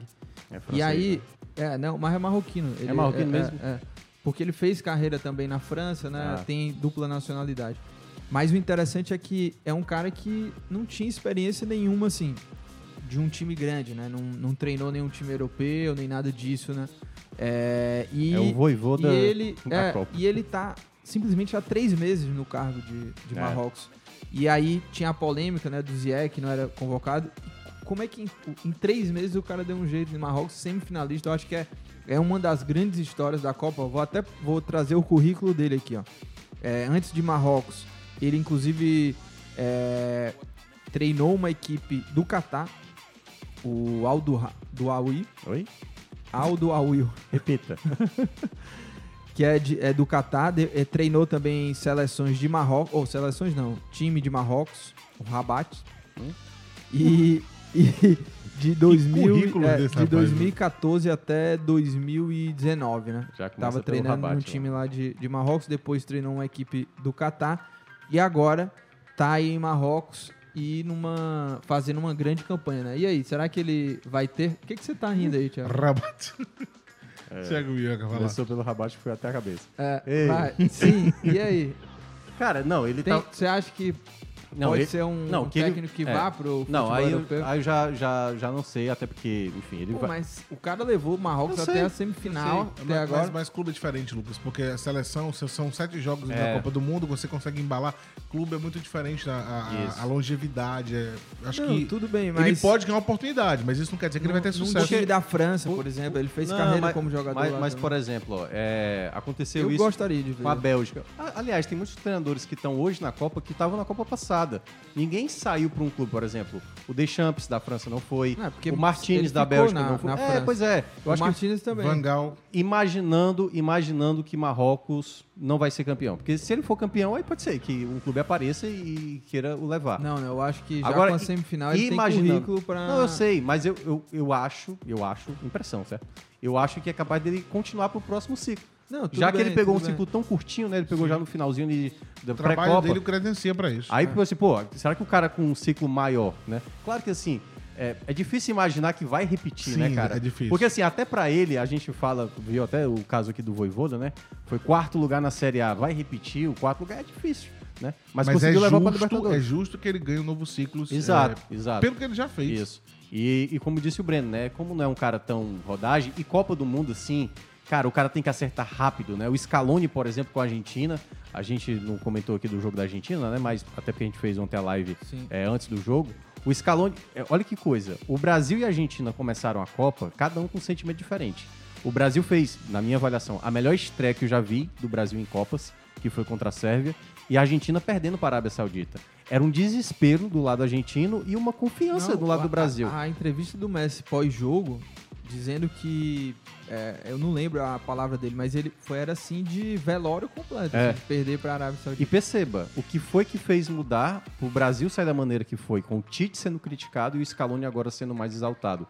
É e francês, aí, é, não, mas é marroquino. Ele, marroquino mesmo? É, porque ele fez carreira também na França, né? Ah. Tem dupla nacionalidade. Mas o interessante é que é um cara que não tinha experiência nenhuma, assim, de um time grande, né? Não, não treinou nenhum time europeu, nem nada disso, né? É, e, É o voivoda e ele, da é, Copa. E ele tá simplesmente há três meses no cargo de, de É. Marrocos. E aí tinha a polêmica, né, do Ziyech, que não era convocado. Como é que em, em três meses o cara deu um jeito em Marrocos, semifinalista? Eu acho que é, é uma das grandes histórias da Copa. Eu Vou até vou trazer o currículo dele aqui, ó. É, antes de Marrocos, ele inclusive é, treinou uma equipe do Catar, o Aldo do Aui. Oi? Aldo Aui. Repita. que é, de- é do Catar, é, treinou também seleções de Marrocos, ou seleções não, time de Marrocos, o Rabat. E, e de, 2000, currículo é, de rapaz, 2014 até 2019, né? Já Tava treinando Rabat, no né? time lá de, de Marrocos, depois treinou uma equipe do Catar e agora tá aí em Marrocos e numa fazendo uma grande campanha, né? E aí, será que ele vai ter? O que, que você tá rindo aí, Thiago? Rabat. É, Thiago Minhoca, vai lá. Começou pelo Rabat e foi até a cabeça. É, vai, sim, e aí? Cara, não, ele Tem- tá... Você acha que Não, pode ele- ser um, não, um que ele- técnico que é. vá pro Não, aí, eu, europeu? aí eu já, já, já não sei, até porque, enfim, ele Pô, vai... mas o cara levou o Marrocos até a semifinal, até mas, agora. Mas, mas clube é diferente, Lucas, porque a seleção, se são sete jogos É. da Copa do Mundo, você consegue embalar. Clube é muito diferente, a, a- Isso. a longevidade. é- acho Não, que tudo bem, ele mas pode ganhar uma oportunidade, mas isso não quer dizer que ele vai ter sucesso. time da França, por exemplo, ele fez Não, carreira mas- como jogador Mas, lá mas, por exemplo, ó, é, aconteceu Eu isso gostaria de ver. com a Bélgica. A- Aliás, tem muitos treinadores que estão hoje na Copa que estavam na Copa passada. Ninguém saiu para um clube, por exemplo. O Deschamps da França não foi. É, porque o Martinez da Bélgica na- não foi. na é, França. pois é. Eu o acho que Martínez também. Van Gaal. imaginando, imaginando que Marrocos não vai ser campeão. Porque se ele for campeão, aí pode ser que um clube apareça e queira o levar. Não, não, eu acho que já Agora, com a semifinal ele imaginando- tem currículo pra... Não, eu sei, mas eu, eu, eu acho, eu acho, impressão, certo? Eu acho que é capaz dele continuar pro próximo ciclo. Não, já que bem, ele pegou um bem. ciclo tão curtinho, né? Ele pegou já no finalzinho de, da O trabalho pré-copa. dele credencia pra isso. Aí você, pô, será que o cara com um ciclo maior, né? Claro que assim, é, é difícil imaginar que vai repetir, Sim, né, cara? é difícil. Porque assim, até pra ele, a gente fala, viu até o caso aqui do Voivoda, né? Foi quarto lugar na Série A, vai repetir, o quarto lugar é difícil, né? Mas, Mas, é, conseguiu levar pra justo, é Libertadores. justo que ele ganhe um novo ciclo. Exato, é, exato. Pelo que ele já fez. Isso. E, e como disse o Breno, né? Como não é um cara tão rodagem, e Copa do Mundo, assim, cara, o cara tem que acertar rápido, né? O Scaloni, por exemplo, com a Argentina, a gente não comentou aqui do jogo da Argentina, né? Mas até porque a gente fez ontem a live é, antes do jogo. O Scaloni, é, olha que coisa, o Brasil e a Argentina começaram a Copa, cada um com um sentimento diferente. O Brasil fez, na minha avaliação, a melhor estreia que eu já vi do Brasil em Copas, que foi contra a Sérvia, e a Argentina perdendo para a Arábia Saudita. Era um desespero do lado argentino e uma confiança Não, do lado a- do Brasil. A, a entrevista do Messi pós-jogo, dizendo que. é, eu não lembro a palavra dele, mas ele foi era assim de velório completo. É. assim, de perder pra Arábia Saudita. E perceba, o que foi que fez mudar o Brasil sair da maneira que foi, com o Tite sendo criticado e o Scaloni agora sendo mais exaltado.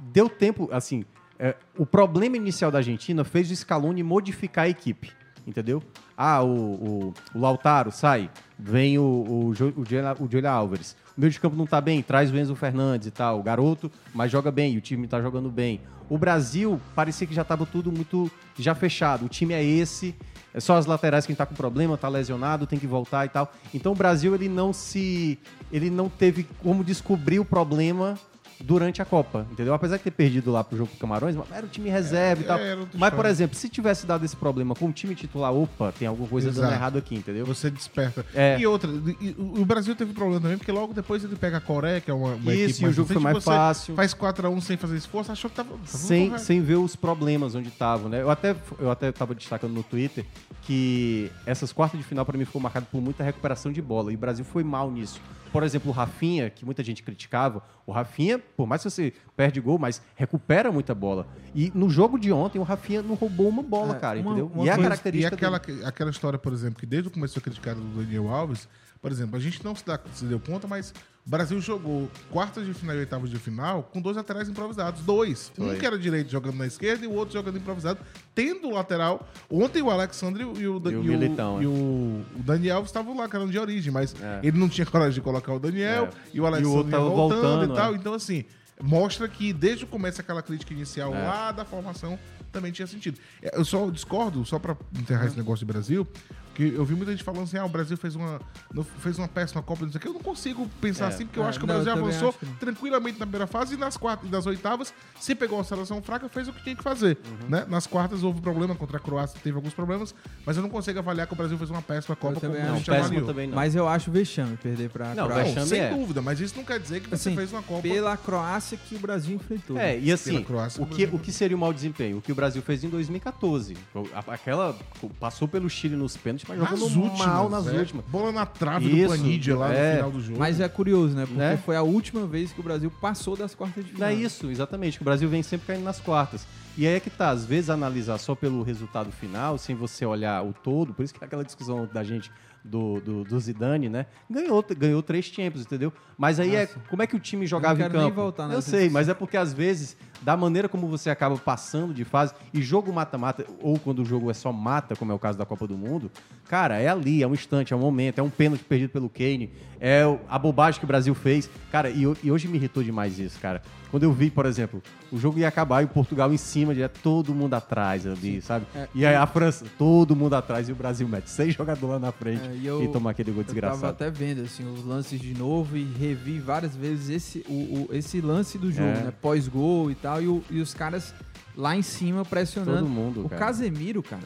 Deu tempo, assim, é, o problema inicial da Argentina fez o Scaloni modificar a equipe, entendeu? Ah, o, o, o Lautaro sai, vem o, o, o, o Álvares. O meio de campo não tá bem, traz o Enzo Fernandes e tal, o garoto, mas joga bem, e o time tá jogando bem. O Brasil parecia que já tava tudo muito já fechado. O time é esse, é só as laterais quem tá com problema, tá lesionado, tem que voltar e tal. Então o Brasil ele não se ele não teve como descobrir o problema durante a Copa, entendeu? Apesar de ter perdido lá pro jogo com Camarões, mas era o time reserva e tal. outra mas, por exemplo, se tivesse dado esse problema com o time titular, opa, tem alguma coisa dando Exato. errado aqui, entendeu? Você desperta. É. E outra, o Brasil teve problema também, porque logo depois ele pega a Coreia, que é uma, uma Isso, equipe e o jogo foi mais fácil. Faz 4x1 sem fazer esforço, achou que tava. tava sem, sem ver os problemas onde estavam, né? Eu até, eu até tava destacando no Twitter que essas quartas de final para mim ficou marcado por muita recuperação de bola e o Brasil foi mal nisso. Por exemplo, o Rafinha, que muita gente criticava, o Rafinha, por mais que você perde gol, mas recupera muita bola. E no jogo de ontem, o Rafinha não roubou uma bola, É, cara, uma- entendeu? uma e é a característica E aquela, dele. aquela história, por exemplo, que desde o começo foi criticada do Daniel Alves, por exemplo, a gente não se, dá- se deu conta, mas o Brasil jogou quartas de final e oitavas de final com dois laterais improvisados. Dois. Um Foi. que era direito jogando na esquerda e o outro jogando improvisado, tendo o lateral. Ontem o Alexandre e o, E o e Militão, e é. o, o Daniel estavam lá, que eram de origem, mas É. ele não tinha coragem de colocar o Daniel É. e o E o Alexandre outro tava voltando, voltando, e tal. é. Então, assim, mostra que desde o começo aquela crítica inicial É. lá da formação também tinha sentido. É, Eu só discordo, só pra enterrar esse negócio de Brasil, que eu vi muita gente falando assim, ah, o Brasil fez uma, não- fez uma péssima Copa, não sei o que. Eu não consigo pensar É. assim, porque eu É, acho que o não, eu Brasil avançou que não. tranquilamente na primeira fase e nas quartas e nas oitavas, se pegou uma seleção fraca, fez o que tinha que fazer. Uhum. Né? Nas quartas houve problema contra a Croácia, teve alguns problemas, mas eu não consigo avaliar que o Brasil fez uma péssima Copa como também a acho. gente Não, péssimo também não. Mas eu acho vexame perder pra Não, Croácia. vexame sem é. dúvida, mas isso não quer dizer que você Assim, fez uma Copa. Pela Croácia que o Brasil enfrentou. É, e assim, Croácia, o que, o que seria o mau desempenho? O que o Brasil fez em 2014. A- Aquela. Passou pelo Chile nos pênaltis, mas Nas jogando últimas, mal nas é. últimas. Bola na trave Isso, do Panidia lá é. no final do jogo. Mas é curioso, né? Porque Né? foi a última vez que o Brasil passou das quartas de Não final. é isso, exatamente. Que o Brasil vem sempre caindo nas quartas. E aí é que tá, às vezes analisar só pelo resultado final, sem você olhar o todo, por isso que é aquela discussão da gente do, do, do Zidane, né? Ganhou, ganhou três Champions, entendeu? Mas aí é como é que o time jogava não em quero nem campo. voltar Eu nessa sei, mas é porque às vezes, da maneira como você acaba passando de fase, e jogo mata-mata, ou quando o jogo é só mata, como é o caso da Copa do Mundo, cara, é ali, é um instante, é um momento, é um pênalti perdido pelo Kane, é a bobagem que o Brasil fez. Cara, e, e hoje me irritou demais isso, cara. Quando eu vi, por exemplo, o jogo ia acabar e o Portugal em cima, direto, todo mundo atrás ali, sabe? É. E aí a França, todo mundo atrás, e o Brasil mete seis jogadores lá na frente É, e, e eu- toma aquele gol Eu tava desgraçado. até vendo assim, os lances de novo e revi várias vezes esse, o, o- esse lance do jogo, É. né? Pós-gol e tal, e, o- e os caras lá em cima pressionando. Todo mundo, o cara. Casemiro, cara.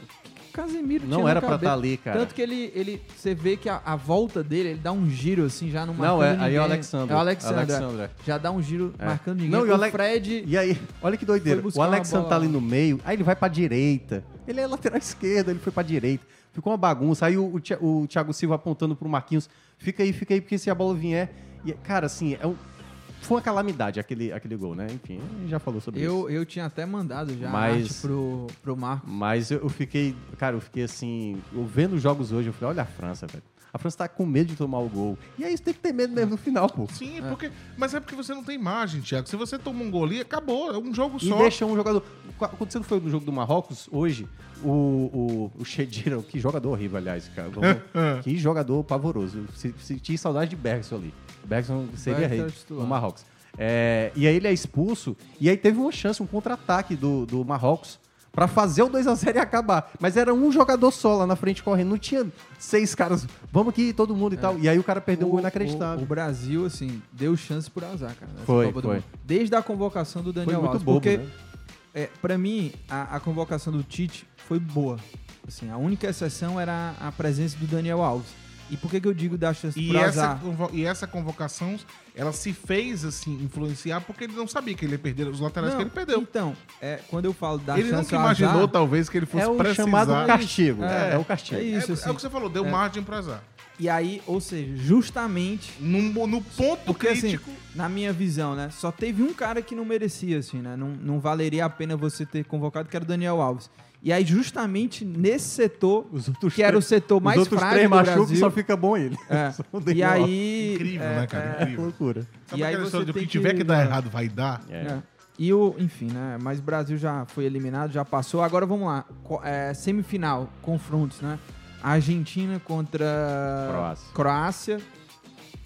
O Casemiro Não era pra cabeça. tá ali, cara. Tanto que ele, ele você vê que a, a volta dele, ele dá um giro assim, já não marcando Não, é, aí é ninguém. o Alexandre. É o Alexandre. Alexandre, é. Já dá um giro É. marcando ninguém. Não, e o o Ale- Fred E aí, olha que doideira. O Alexandre tá ali no meio, aí ele vai pra direita. Ele é lateral esquerdo, ele foi pra direita. Ficou uma bagunça. Aí o, o, o Thiago Silva apontando pro Marquinhos. Fica aí, fica aí, porque se a bola vier. E, cara, assim, é um- foi uma calamidade aquele, aquele gol, né? Enfim, a gente já falou sobre isso. eu, eu tinha até mandado já Mas- pro, pro Marco. Mas eu, eu fiquei, cara, eu fiquei assim, eu vendo os jogos hoje, eu falei, olha a França, velho. A França tá com medo de tomar o gol. E aí você tem que ter medo mesmo no final, pô. Sim, porque, mas é porque você não tem margem, Thiago. Se você toma um gol ali, acabou. É um jogo E só. deixa um jogador. Acontecendo foi no jogo do Marrocos, hoje, o, o, o Chedira, que jogador horrível, aliás, cara. Vamos- que jogador pavoroso. Se- Senti saudade de Bergson ali. Bergson seria Bergson rei no Marrocos. É, e aí ele é expulso, e aí teve uma chance, um contra-ataque do, do Marrocos pra fazer o 2x0 e acabar. Mas era um jogador só lá na frente correndo, não tinha seis caras, vamos aqui, todo mundo e tal. E aí o cara perdeu um gol inacreditável. O, o Brasil, assim, deu chance por azar, cara. Foi, foi. Desde a convocação do Daniel muito Alves. bobo, porque, né? é, pra mim, a, a convocação do Tite foi boa. Assim, a única exceção era a presença do Daniel Alves. E por que, que eu digo dar chance E por essa, e essa convocação, ela se fez assim, influenciar, porque ele não sabia que ele ia perder os laterais Não, que ele perdeu. Então, é, quando eu falo dar ele chance nunca ao imaginou, azar, talvez, que ele fosse É o precisar. chamado castigo. É, É, o castigo. É isso, é, assim. é o que você falou, deu É. margem pro azar. E aí, ou seja, justamente No, no ponto Porque crítico. assim, na minha visão, né? Só teve um cara que não merecia, assim, né? Não, não valeria a pena você ter convocado, que era o Daniel Alves. E aí, justamente nesse setor, Os outros que era o setor mais Os outros frágil três do machucam Brasil. só fica bom ele. É. Só o E Daniel Alves. aí... Incrível, é, né, cara? é, É Incrível. loucura. Sabe E aí aquela você história de o tem que tiver que, dar é. errado vai dar? É. É. E o, enfim, né? Mas o Brasil já foi eliminado, já passou. Agora vamos lá. É, semifinal, confrontos, né? Argentina contra Croácia. Croácia.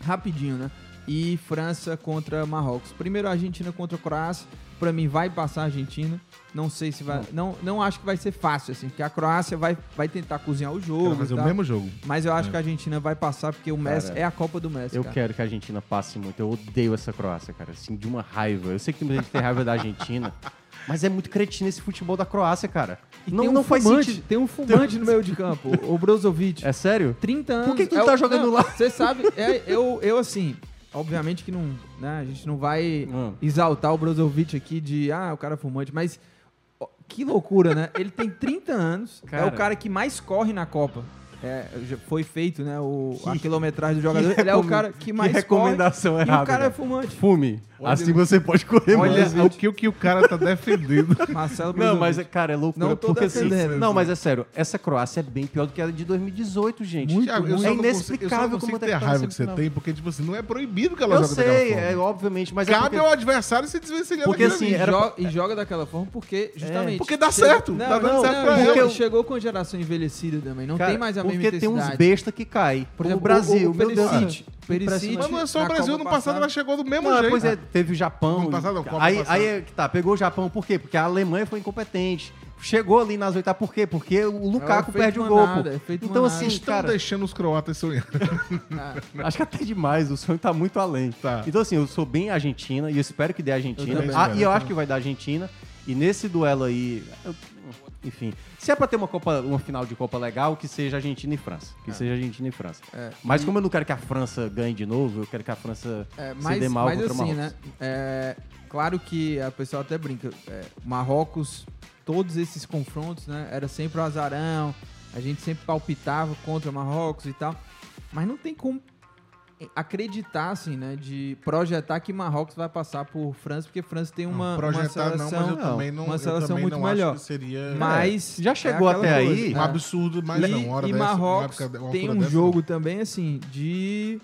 Rapidinho, né? e França contra Marrocos. Primeiro Argentina contra Croácia. Pra mim vai passar a Argentina. Não sei se vai. Não, não acho que vai ser fácil, assim, porque a Croácia vai, vai tentar cozinhar o jogo. Quero fazer e o mesmo jogo. Mas eu acho É. que a Argentina vai passar porque o Messi Cara, é a Copa do Messi. Eu cara. quero que a Argentina passe muito. Eu odeio essa Croácia, cara. Assim, de uma raiva. Eu sei que tem muita gente que tem raiva da Argentina. Mas é muito cretino esse futebol da Croácia, cara. E não tem um não faz fumante, sentido. Tem um fumante no meio de campo, o Brozovic. É sério? 30 anos. Por que, que tu é tá o- jogando não, lá? Você sabe, é, eu, eu assim, obviamente que não, né, a gente não vai Hum. exaltar o Brozovic aqui de, ah, o cara é fumante, mas que loucura, né? Ele tem 30 anos, é Cara. o cara que mais corre na Copa. É, foi feito, né, o, a Que- quilometragem do jogador. que Ele é o cara que que mais recomendação corre. errada, E o cara é fumante. Fume. Olha- assim você pode correr Olha mais. o que, o que o cara tá defendendo. Marcelo Não, mas, Brozovic. cara, é loucura. Não tô porque assim. defendendo. Não, mas é sério. Essa Croácia é bem pior do que a de 2018, gente. Muito, Thiago, eu é consigo- inexplicável não como consigo é que a tá raiva que você tem, porque, tipo assim, não é proibido que ela Eu jogue sei, daquela é forma. obviamente, mas é Cabe porque... ao adversário se desvencilhar Porque, daquilo assim. E, era e joga daquela forma porque, justamente. Porque dá certo, Não, tá dando não, certo pra porque ele. chegou com geração envelhecida também. Não tem mais a Porque tem uns besta que cai. Por exemplo, o Brasil, o, o meu Deus. Impressionante. Mas não é só o Brasil, Copa no passado ela chegou do mesmo Não, jeito. pois é, teve o Japão. No passado, não, Copa aí, aí é tá, pegou o Japão por quê? Porque a Alemanha foi incompetente. Chegou ali nas oitavas por quê? Porque o Lukaku efeito perde o gol. manada, pô. é Então assim, Estão cara, deixando os croatas sonhar. acho que até demais, o sonho tá muito além. Tá. Então assim, eu sou bem Argentina e eu espero que dê Argentina. Eu Ah, espero, e eu eu acho que vai dar Argentina. E nesse duelo aí, eu- enfim, se é pra ter uma Copa, uma final de Copa legal, que seja Argentina e França. Que seja Argentina e França. É, Mas e- como eu não quero que a França ganhe de novo, eu quero que a França É, se mas, dê mal mas contra assim, o né? Marrocos. É, claro que a pessoa até brinca. é, Marrocos, todos esses confrontos, né? Era sempre o azarão. A gente sempre palpitava contra Marrocos e tal. Mas não tem como acreditar, assim, né? De projetar que Marrocos vai passar por França, porque França tem uma, uma projetar seleção, não, mas eu também não, uma eu seleção também muito não acho melhor. que seria Mas Já chegou é até coisa, aí, um né? absurdo, mas e, não, uma hora e dessa, Marrocos uma época- uma tem um dessa, jogo também, assim, de...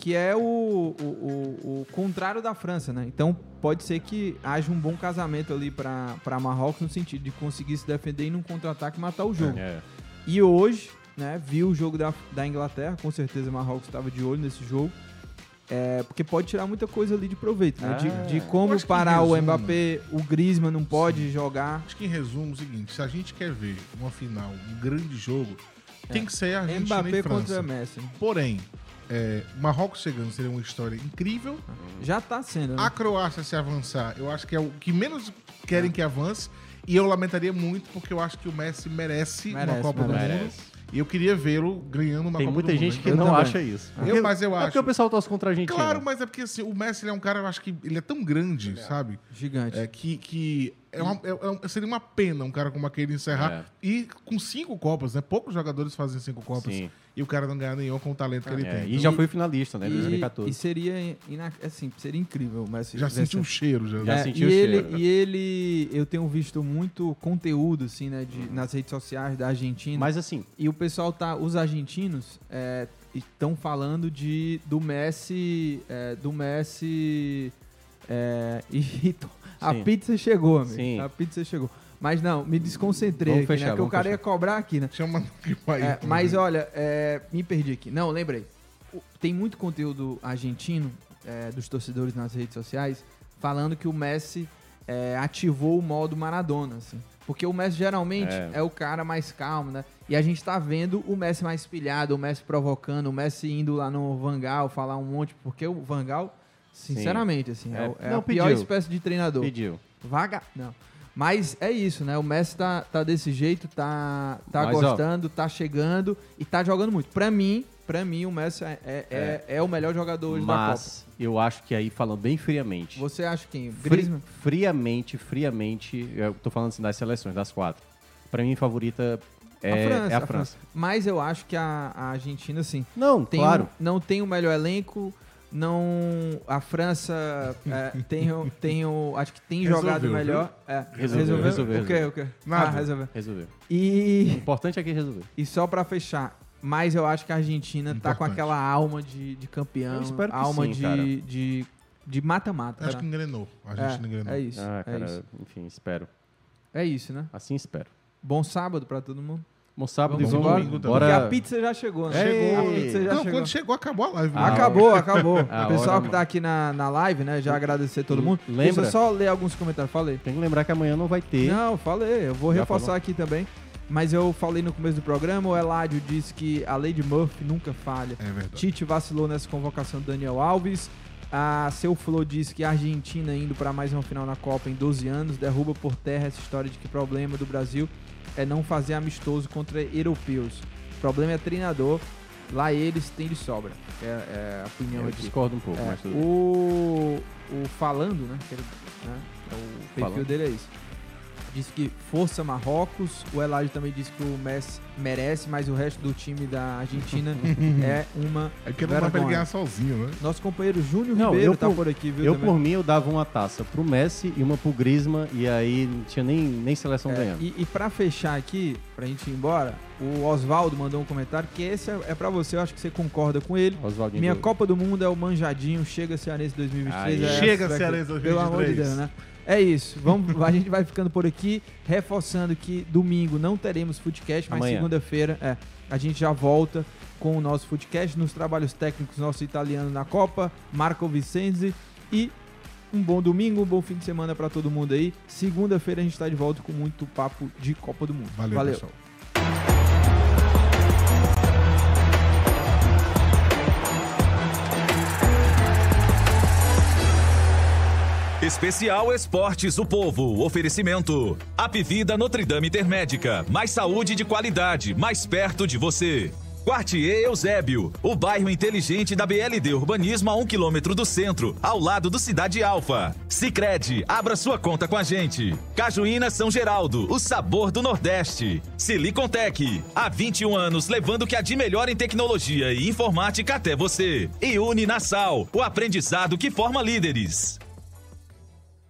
Que é o, o, o, o contrário da França, né? Então pode ser que haja um bom casamento ali pra pra Marrocos no sentido de conseguir se defender e num contra-ataque e matar o jogo. É. E hoje, né, viu o jogo da, da Inglaterra, com certeza Marrocos estava de olho nesse jogo. É, porque pode tirar muita coisa ali de proveito, né? Ah. De, de Eu como parar o resumo- Mbappé, o Griezmann não pode jogar. Acho que em resumo é o seguinte, se a gente quer ver uma final, um grande jogo, tem que ser a Argentina É. Mbappé e França. contra Messi. Porém, é, Marrocos chegando seria uma história incrível. Já tá sendo, né? A Croácia se avançar, eu acho que é o que menos querem que avance. E eu lamentaria muito porque eu acho que o Messi merece, Merece, uma Copa merece. do Mundo. E eu queria vê-lo ganhando uma Tem Copa muita do Mundo. gente que Eu não também. acha isso. Eu, mas eu é acho. porque o pessoal torce contra a Argentina. Claro, mas é porque assim, o Messi ele é um cara, eu acho que ele é tão grande, sabe? Gigante. É, que que é uma- é- é seria uma pena um cara como aquele encerrar. É. E com cinco Copas, né? Poucos jogadores fazem cinco Copas. Sim. E o cara não ganhar nenhuma com o talento que ele É, tem. e já foi finalista, né? Em E, 2014. e seria, assim, seria incrível o Messi. Já sentiu um cheiro, já. Já É, sentiu e o ele, cheiro. E ele, eu tenho visto muito conteúdo, assim, né, de, nas redes sociais da Argentina. Mas assim, E o pessoal tá, os argentinos estão falando de do Messi, é, do Messi é, e a Sim. pizza chegou, amigo. Sim. A pizza chegou. Mas não, me desconcentrei Vamos aqui, fechar, né? Porque o cara fechar. ia cobrar aqui, né? Chama que vai. É, mas olha, é, me perdi aqui. Não, lembrei. Tem muito conteúdo argentino é, dos torcedores nas redes sociais falando que o Messi é, ativou o modo Maradona, assim. Porque o Messi geralmente É. é. o cara mais calmo, né? E a gente tá vendo o Messi mais pilhado, o Messi provocando, o Messi indo lá no Vangal falar um monte, porque o Vangal, sinceramente, assim, é, É, é não, a pior pediu. espécie de treinador. pediu. Vaga. Não. Mas é isso, né? O Messi tá, tá desse jeito, tá, tá Mas, ó, gostando, tá chegando e tá jogando muito. Pra mim, pra mim, o Messi é, é, é- é o melhor jogador hoje da Copa. Mas eu acho que aí, falando bem friamente, Você acha quem? fri- friamente, friamente, eu tô falando assim das seleções, das quatro. Pra mim, favorita é a França, é a França. Mas eu acho que a, a Argentina, assim, Não, tem claro. um- não tem o melhor elenco. Não. A França é, tem, o- tem o. Acho que tem Resolveu, jogado melhor. É, Resolveu, resolveu, O quê? O quê? Nada. Ah, resolveu. Resolveu. O E. importante é que resolveu. E só pra fechar, mas eu acho que a Argentina tá com Importante. aquela alma de, de campeão, Eu espero que alma sim, cara. de, de, de mata-mata. Acho tá? que engrenou. A gente é, engrenou. é isso. Ah, é cara, isso. enfim, espero. É isso, né? Assim espero. Bom sábado pra todo mundo. Bom sábado Vamos e vamos embora, então. Porque a pizza já chegou, né? Ei. A pizza já Não, chegou. quando chegou, acabou a live. né? Ah, acabou, acabou. A o pessoal hora, que tá aqui na, na live, né? Já agradecer todo mundo. Lembra? Deixa eu só ler alguns comentários. Falei. Tem que lembrar que amanhã não vai ter. Não, falei. Eu vou Já reforçar falou? aqui também. Mas eu falei no começo do programa, o Eladio disse que a Lady Murphy nunca falha. É verdade. Tite vacilou nessa convocação do Daniel Alves. A Seu Flor disse que a Argentina indo para mais uma final na Copa em 12 anos derruba por terra essa história de que problema do Brasil é não fazer amistoso contra europeus. O problema é treinador. Lá eles têm de sobra. É, é a opinião Eu aqui. discordo um pouco, É, mas tudo o, o Falando, né? que ele- né, é o perfil Falando. dele é isso. Disse que força Marrocos. O Eladio também disse que o Messi merece, mas o resto do time da Argentina é uma É que não dá pra ele ganhar sozinho, né? Nosso companheiro Júnior Não, Ribeiro eu tá por- por aqui, viu? Eu, também. por mim, eu dava uma taça pro Messi e uma pro Griezmann, e aí não tinha nem, nem seleção É, ganhando. e, e pra fechar aqui, pra gente ir embora, o Oswaldo mandou um comentário que esse é, é pra você, eu acho que você concorda com ele. Oswaldinho Minha. Copa do Mundo é o manjadinho, chega Cearense 2023. Aí. é Chega, Cearense Pelo amor de 2023. Deus, né? É isso. Vamos, a gente vai ficando por aqui, reforçando que domingo não teremos Footcast, mas segunda-feira é, a gente já volta com o nosso Footcast nos trabalhos técnicos, nosso italiano na Copa, Marco Vicenzi e um bom domingo, um bom fim de semana pra todo mundo aí. Segunda-feira a gente tá de volta com muito papo de Copa do Mundo. Valeu, Valeu. pessoal. Especial Esportes o Povo. Oferecimento. Apvida Notre Dame Intermédica. Mais saúde de qualidade, mais perto de você. Quartier Eusébio, o bairro inteligente da BLD Urbanismo a um quilômetro do centro, ao lado do Cidade Alfa. Sicredi, abra sua conta com a gente. Cajuína São Geraldo, o sabor do Nordeste. Silicontec, há 21 anos levando o que há de melhor em tecnologia e informática até você. E Uninasal, o aprendizado que forma líderes.